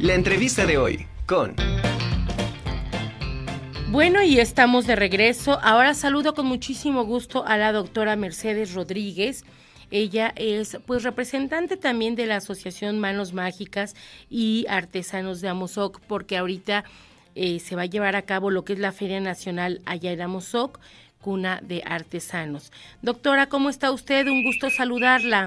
La entrevista de hoy con... Bueno, y estamos de regreso. Ahora saludo con muchísimo gusto a la doctora Mercedes Rodríguez. Ella es pues representante también de la Asociación Manos Mágicas y Artesanos de Amozoc, porque ahorita eh, se va a llevar a cabo lo que es la Feria Nacional allá en Amozoc, cuna de artesanos. Doctora, ¿cómo está usted? Un gusto saludarla.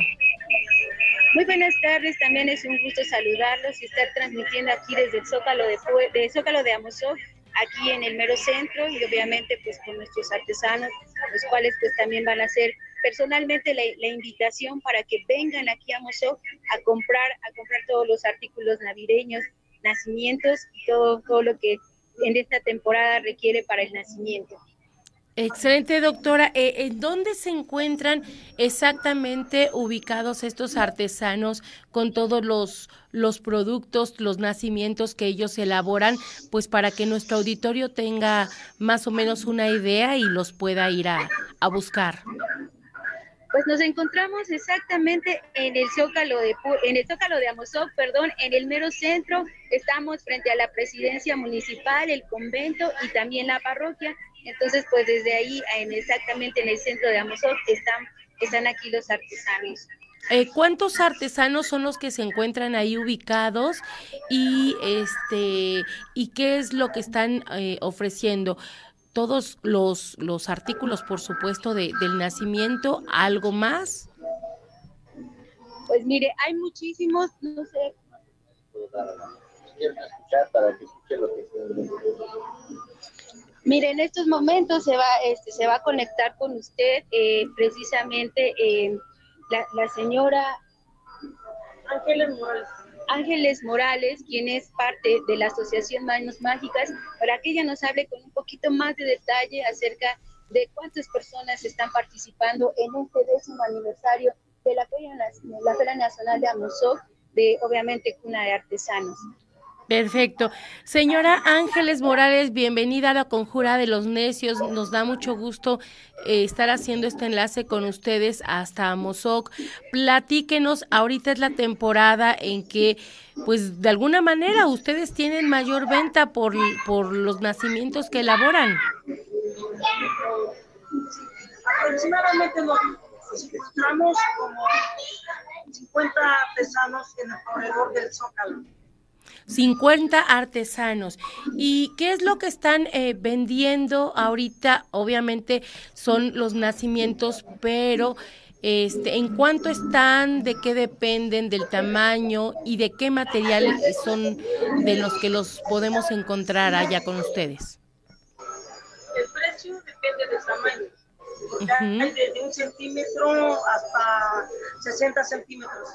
Muy buenas tardes, también es un gusto saludarlos y estar transmitiendo aquí desde el Zócalo de, de Zócalo de Amozoc aquí en el mero centro y obviamente pues con nuestros artesanos, los cuales pues también van a hacer personalmente la, invitación para que vengan aquí a Mozoc a comprar, a comprar todos los artículos navideños, nacimientos y todo, todo lo que en esta temporada requiere para el nacimiento. Excelente, doctora. Eh, ¿En dónde se encuentran exactamente ubicados estos artesanos con todos los, los productos, los nacimientos que ellos elaboran, pues para que nuestro auditorio tenga más o menos una idea y los pueda ir a, a buscar? Pues nos encontramos exactamente en el Zócalo de en el Zócalo de Amozoc, perdón, en el mero centro. Estamos frente a la presidencia municipal, el convento y también la parroquia. Entonces, pues desde ahí, en exactamente en el centro de Amozoc, están, están aquí los artesanos. Eh, ¿Cuántos artesanos son los que se encuentran ahí ubicados y este y qué es lo que están eh, ofreciendo? Todos los, los artículos, por supuesto, de, del nacimiento, ¿algo más? Pues mire, hay muchísimos, no sé. Para que lo que Mire, en estos momentos se va, este, se va a conectar con usted eh, precisamente eh, la, señora Ángeles Morales. Ángeles Morales, quien es parte de la Asociación Manos Mágicas, para que ella nos hable con un poquito más de detalle acerca de cuántas personas están participando en este décimo aniversario de la Feria, la Feria Nacional de Amozoc, de obviamente Cuna de Artesanos. Perfecto. Señora Ángeles Morales, bienvenida a la Conjura de los Necios. Nos da mucho gusto eh, estar haciendo este enlace con ustedes hasta Amozoc. Platíquenos, ahorita es la temporada en que, pues de alguna manera, ustedes tienen mayor venta por, por los nacimientos que elaboran. Aproximadamente nos encontramos como 50 artesanos en el del Zócalo 50 artesanos. ¿Y qué es lo que están eh, vendiendo ahorita? Obviamente son los nacimientos, pero este, ¿en cuánto están? ¿De qué dependen? ¿Del tamaño? ¿Y de qué materiales son de los que los podemos encontrar allá con ustedes? El precio depende del tamaño. Hay desde un centímetro hasta 60 centímetros.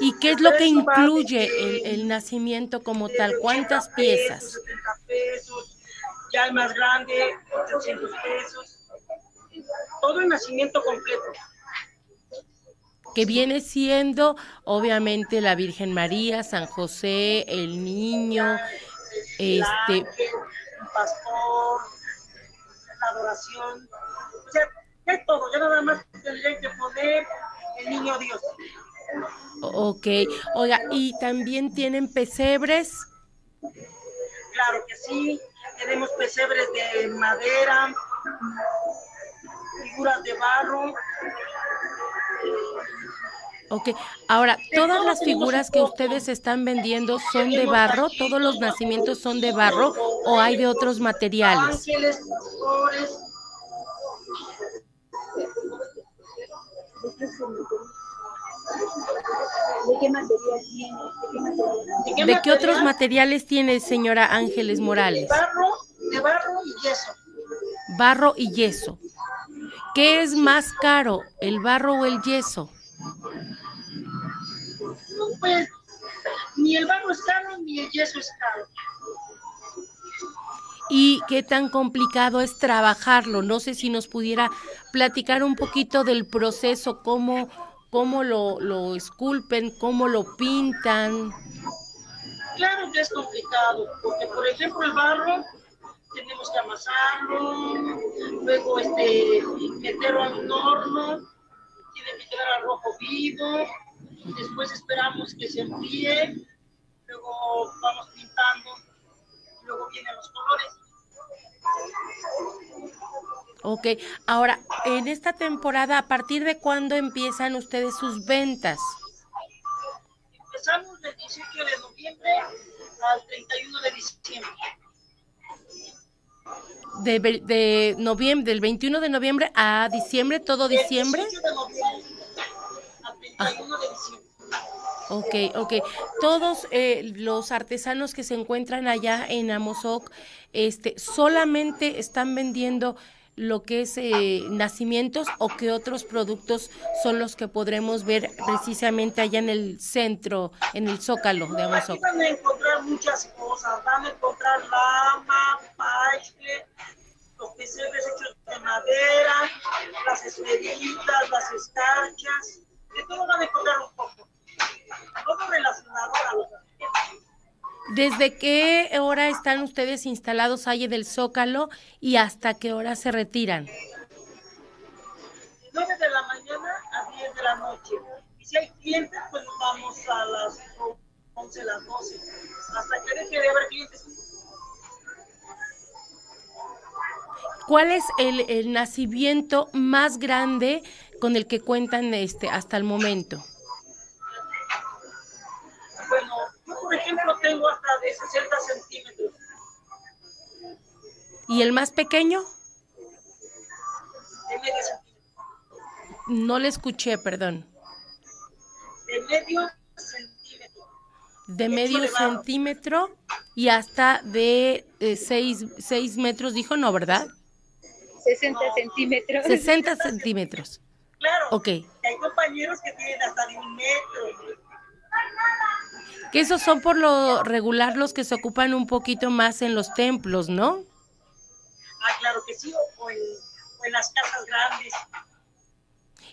¿Y qué es lo que incluye el, nacimiento como tal? ¿Cuántas piezas? pesos, ya el más grande, 800 pesos. Todo el nacimiento completo. Que viene siendo, obviamente, la Virgen María, San José, el niño, este. El pastor, la adoración. O sea, es todo. Ya nada más tendría que poner el niño Dios. Ok, oiga, ¿y también tienen pesebres? Claro que sí, tenemos pesebres de madera, figuras de barro. Ok, ahora, ¿todas las figuras que ustedes están vendiendo son de barro? ¿Todos los nacimientos son de barro o hay de otros materiales? Ángeles, ¿De qué material tiene? ¿De qué, otros materiales tiene, señora Ángeles Morales? Barro, de barro y yeso. Barro y yeso. ¿Qué es más caro, el barro o el yeso? No, pues, ni el barro es caro ni el yeso es caro. ¿Y qué tan complicado es trabajarlo? No sé si nos pudiera platicar un poquito del proceso, cómo cómo lo, lo esculpen, cómo lo pintan. Claro que es complicado, porque por ejemplo el barro tenemos que amasarlo, luego este, meterlo un horno, tiene que quedar al rojo vivo, después esperamos que se enfríe, luego vamos pintando, luego vienen los colores. Ok, ahora, en esta temporada, ¿a partir de cuándo empiezan ustedes sus ventas? Empezamos del 18 de noviembre al 31 de diciembre. De, de noviembre, del 21 de noviembre a diciembre, todo diciembre. Del 18 de noviembre al 31 de diciembre. Ok, ok. Todos eh, los artesanos que se encuentran allá en Amozoc, este, solamente están vendiendo lo que es eh, nacimientos o qué otros productos son los que podremos ver precisamente allá en el centro, en el Zócalo de Amozoc. Aquí van a encontrar muchas cosas, van a encontrar lama, paisle, los pesebres hechos de madera, las esferitas, las escarchas, de todo van a encontrar un poco. Todo relacionado a los nacimientos. ¿Desde qué hora están ustedes instalados ahí del Zócalo y hasta qué hora se retiran? De 9 de la mañana a 10 de la noche. Y si hay clientes, pues nos vamos a las 11, las 12. Hasta que deje de haber clientes. ¿Cuál es el, el nacimiento más grande con el que cuentan este hasta el momento? Tengo hasta de 60 centímetros. ¿Y el más pequeño? De medio centímetro. No le escuché, perdón. De medio centímetro. De Hecho medio elevado. centímetro y hasta de 6 metros, dijo, no, ¿verdad? 60 centímetros. 60 centímetros. Claro. Ok. Hay compañeros que tienen hasta de un metro. Que esos son por lo regular los que se ocupan un poquito más en los templos, ¿no? Ah, claro que sí, o en, o en las casas grandes.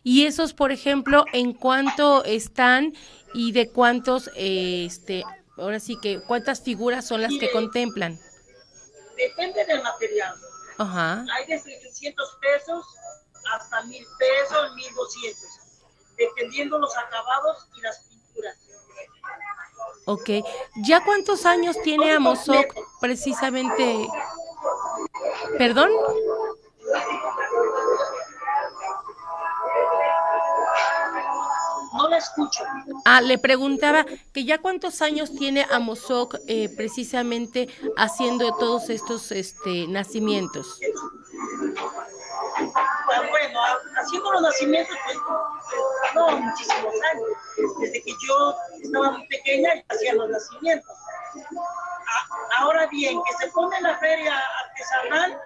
Y esos, por ejemplo, ¿en cuánto están y de cuántos, eh, este, ahora sí que, cuántas figuras son las que contemplan? Depende del material. Ajá. Hay desde 300 pesos hasta 1000 pesos, 1200. Dependiendo los acabados y las pinturas. Ok. ¿Ya cuántos años tiene Amozoc precisamente? ¿Perdón? No la escucho. Ah, le preguntaba que ya cuántos años tiene Amozoc eh, precisamente haciendo todos estos este, nacimientos. Haciendo los nacimientos, pues, no, muchísimos años. Desde que yo estaba muy pequeña y hacía los nacimientos. Ah, ahora bien, que se pone la feria artesanal,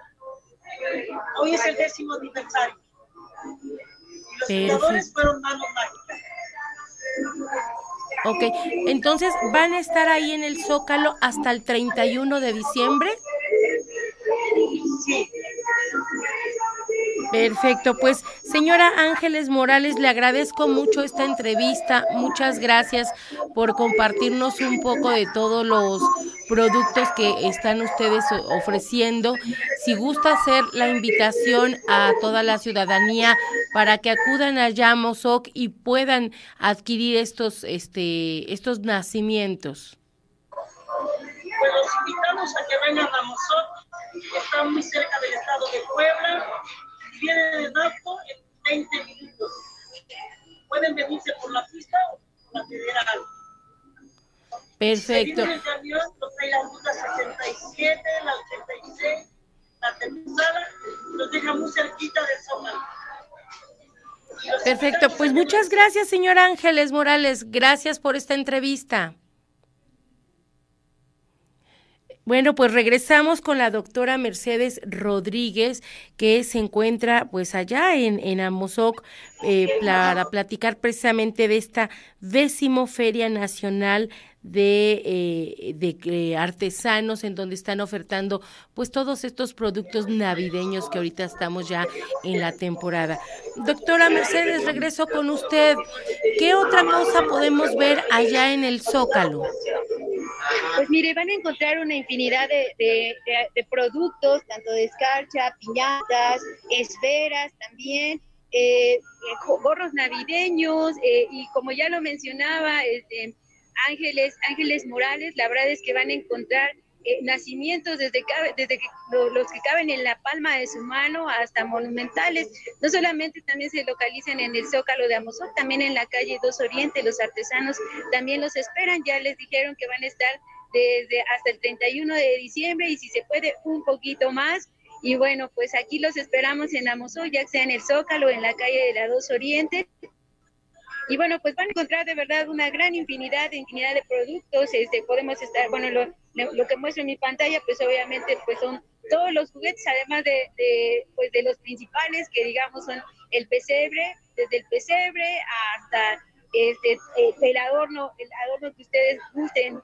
hoy es el décimo aniversario. Y los fundadores fueron manos mágicas. Ok, entonces van a estar ahí en el Zócalo hasta el 31 de diciembre. Perfecto, pues señora Ángeles Morales, le agradezco mucho esta entrevista. Muchas gracias por compartirnos un poco de todos los productos que están ustedes ofreciendo. Si gusta hacer la invitación a toda la ciudadanía para que acudan allá a Mozoc y puedan adquirir estos, este, estos nacimientos. pues los invitamos a que vengan a Mozoc, está muy cerca del estado de Puebla, vienen en auto en 20 minutos. Pueden venirse por la pista o por la federal. Si Perfecto. vienen en camión, los trae la ruta 67, la 86, la terminada, los deja muy cerquita del Zócalo. Perfecto, pues muchas gracias, señora Ángeles Morales. Gracias por esta entrevista. Bueno, pues regresamos con la doctora Mercedes Rodríguez, que se encuentra pues allá en, en Amozoc eh, para platicar precisamente de esta décimo Feria Nacional de, eh, de artesanos en donde están ofertando pues todos estos productos navideños que ahorita estamos ya en la temporada. Doctora Mercedes, regreso con usted. ¿Qué otra cosa podemos ver allá en el Zócalo? Pues mire, van a encontrar una infinidad de, productos, tanto de escarcha, piñatas, esferas también, eh, gorros navideños y como ya lo mencionaba, este, Ángeles, Ángeles Morales, la verdad es que van a encontrar eh, nacimientos desde, desde que, los que caben en la palma de su mano hasta monumentales. No solamente también se localizan en el Zócalo de Amozoc, también en la calle 2 Oriente, los artesanos también los esperan, ya les dijeron que van a estar desde hasta el 31 de diciembre y si se puede un poquito más. Y bueno, pues aquí los esperamos en Amozoc, ya sea en el Zócalo, en la calle de la 2 Oriente, y bueno, pues van a encontrar de verdad una gran infinidad, infinidad de productos. Este, podemos estar, bueno, lo, lo que muestro en mi pantalla, pues obviamente pues son todos los juguetes, además de, de, pues de los principales, que digamos son el pesebre, desde el pesebre hasta este, el adorno, el adorno que ustedes gusten